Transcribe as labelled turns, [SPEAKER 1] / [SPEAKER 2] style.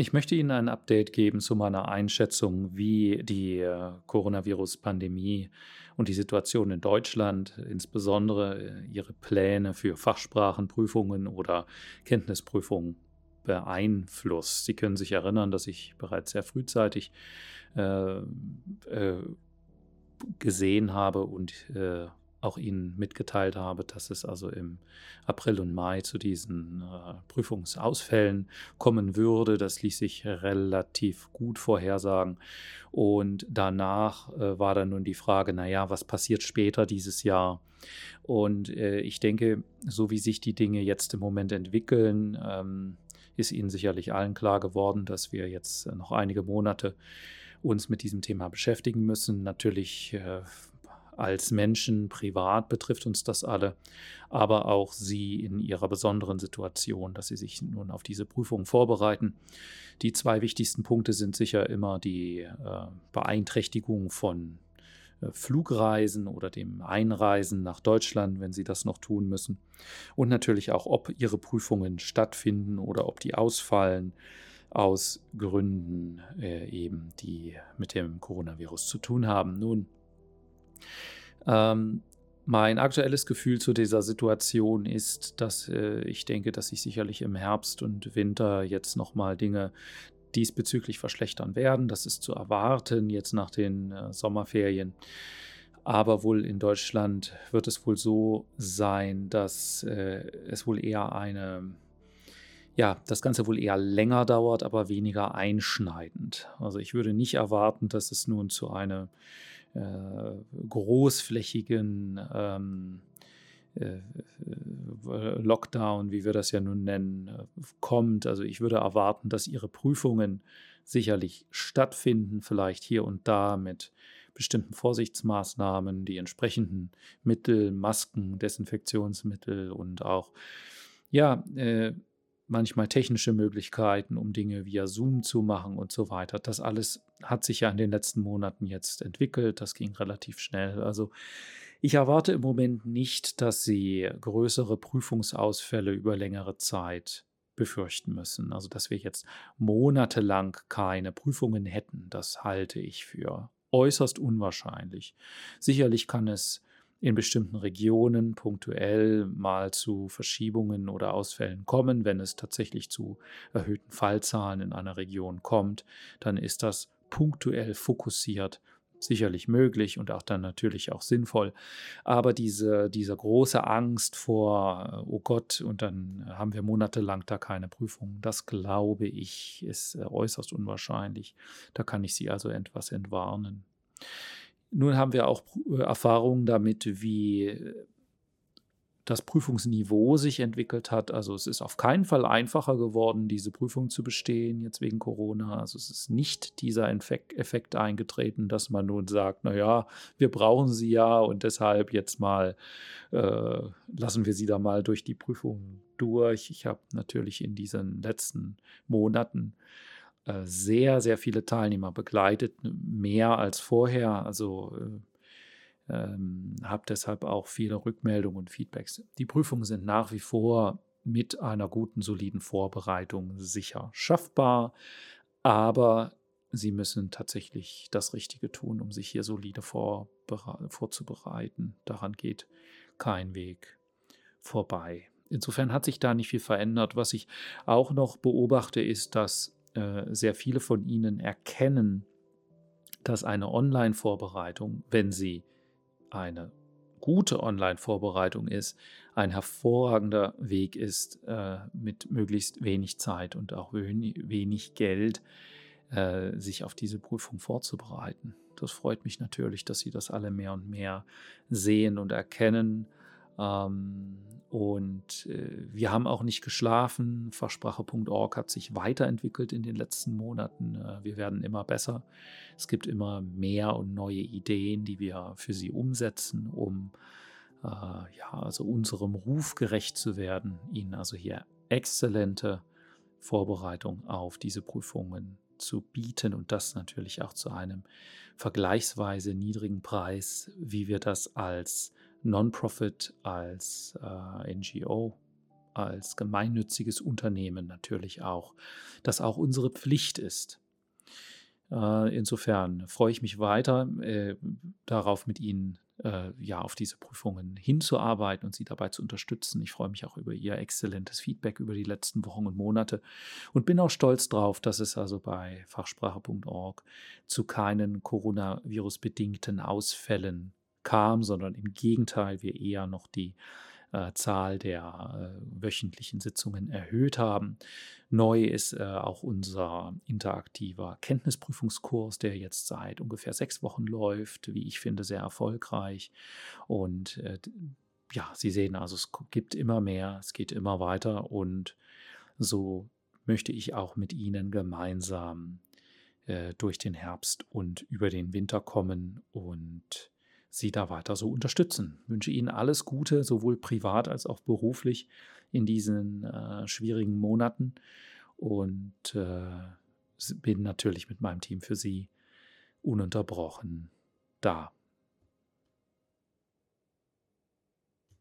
[SPEAKER 1] Ich möchte Ihnen ein Update geben zu meiner Einschätzung, wie die äh, Coronavirus-Pandemie und die Situation in Deutschland, insbesondere äh, Ihre Pläne für Fachsprachenprüfungen oder Kenntnisprüfungen beeinflusst. Sie können sich erinnern, dass ich bereits sehr frühzeitig äh, äh, gesehen habe und äh, auch Ihnen mitgeteilt habe, dass es also im April und Mai zu diesen äh, Prüfungsausfällen kommen würde. Das ließ sich relativ gut vorhersagen. Und danach äh, war dann nun die Frage, naja, was passiert später dieses Jahr? Und äh, ich denke, so wie sich die Dinge jetzt im Moment entwickeln, ähm, ist Ihnen sicherlich allen klar geworden, dass wir jetzt noch einige Monate uns mit diesem Thema beschäftigen müssen. Natürlich äh, als Menschen privat betrifft uns das alle, aber auch sie in ihrer besonderen Situation, dass sie sich nun auf diese Prüfung vorbereiten. Die zwei wichtigsten Punkte sind sicher immer die äh, Beeinträchtigung von äh, Flugreisen oder dem Einreisen nach Deutschland, wenn sie das noch tun müssen. Und natürlich auch, ob ihre Prüfungen stattfinden oder ob die ausfallen aus Gründen äh, eben, die mit dem Coronavirus zu tun haben. Nun, ähm, mein aktuelles Gefühl zu dieser Situation ist, dass äh, ich denke, dass sich sicherlich im Herbst und Winter jetzt nochmal Dinge diesbezüglich verschlechtern werden. Das ist zu erwarten jetzt nach den äh, Sommerferien. Aber wohl in Deutschland wird es wohl so sein, dass äh, es wohl eher eine, ja, das Ganze wohl eher länger dauert, aber weniger einschneidend. Also ich würde nicht erwarten, dass es nun zu einer äh, großflächigen ähm, äh, äh, Lockdown, wie wir das ja nun nennen, kommt. Also ich würde erwarten, dass ihre Prüfungen sicherlich stattfinden, vielleicht hier und da mit bestimmten Vorsichtsmaßnahmen, die entsprechenden Mittel, Masken, Desinfektionsmittel und auch ja, äh, manchmal technische Möglichkeiten, um Dinge via Zoom zu machen und so weiter. Das alles hat sich ja in den letzten Monaten jetzt entwickelt. Das ging relativ schnell. Also ich erwarte im Moment nicht, dass Sie größere Prüfungsausfälle über längere Zeit befürchten müssen. Also dass wir jetzt monatelang keine Prüfungen hätten, das halte ich für äußerst unwahrscheinlich. Sicherlich kann es in bestimmten Regionen punktuell mal zu Verschiebungen oder Ausfällen kommen. Wenn es tatsächlich zu erhöhten Fallzahlen in einer Region kommt, dann ist das punktuell fokussiert sicherlich möglich und auch dann natürlich auch sinnvoll. Aber diese, diese große Angst vor, oh Gott, und dann haben wir monatelang da keine Prüfung, das glaube ich, ist äußerst unwahrscheinlich. Da kann ich Sie also etwas entwarnen. Nun haben wir auch äh, Erfahrungen damit, wie äh, das Prüfungsniveau sich entwickelt hat. Also es ist auf keinen Fall einfacher geworden, diese Prüfung zu bestehen, jetzt wegen Corona. Also es ist nicht dieser Effekt eingetreten, dass man nun sagt, naja, wir brauchen sie ja und deshalb jetzt mal äh, lassen wir sie da mal durch die Prüfung durch. Ich habe natürlich in diesen letzten Monaten sehr, sehr viele Teilnehmer begleitet, mehr als vorher. Also äh, ähm, habe deshalb auch viele Rückmeldungen und Feedbacks. Die Prüfungen sind nach wie vor mit einer guten, soliden Vorbereitung sicher schaffbar, aber Sie müssen tatsächlich das Richtige tun, um sich hier solide vorzubereiten. Daran geht kein Weg vorbei. Insofern hat sich da nicht viel verändert. Was ich auch noch beobachte, ist, dass äh, sehr viele von Ihnen erkennen, dass eine Online-Vorbereitung, wenn sie eine gute Online-Vorbereitung ist, ein hervorragender Weg ist, äh, mit möglichst wenig Zeit und auch wenig Geld äh, sich auf diese Prüfung vorzubereiten. Das freut mich natürlich, dass Sie das alle mehr und mehr sehen und erkennen. Ähm, und äh, wir haben auch nicht geschlafen. Fachsprache.org hat sich weiterentwickelt in den letzten Monaten. Äh, wir werden immer besser. Es gibt immer mehr und neue Ideen, die wir für Sie umsetzen, um äh, ja, also unserem Ruf gerecht zu werden, Ihnen also hier exzellente Vorbereitung auf diese Prüfungen zu bieten und das natürlich auch zu einem vergleichsweise niedrigen Preis, wie wir das als Non-Profit, als äh, NGO als gemeinnütziges Unternehmen natürlich auch, das auch unsere Pflicht ist. Äh, insofern freue ich mich weiter äh, darauf, mit Ihnen äh, ja auf diese Prüfungen hinzuarbeiten und Sie dabei zu unterstützen. Ich freue mich auch über Ihr exzellentes Feedback über die letzten Wochen und Monate und bin auch stolz darauf, dass es also bei fachsprache.org zu keinen Coronavirus-bedingten Ausfällen kam, sondern im Gegenteil wir eher noch die äh, Zahl der äh, wöchentlichen Sitzungen erhöht haben. Neu ist äh, auch unser interaktiver Kenntnisprüfungskurs, der jetzt seit ungefähr sechs Wochen läuft, wie ich finde, sehr erfolgreich. Und äh, ja, Sie sehen also, es gibt immer mehr, es geht immer weiter und so möchte ich auch mit Ihnen gemeinsam äh, durch den Herbst und über den Winter kommen und Sie da weiter so unterstützen. Ich wünsche Ihnen alles Gute, sowohl privat als auch beruflich in diesen äh, schwierigen Monaten und äh, bin natürlich mit meinem Team für Sie ununterbrochen da.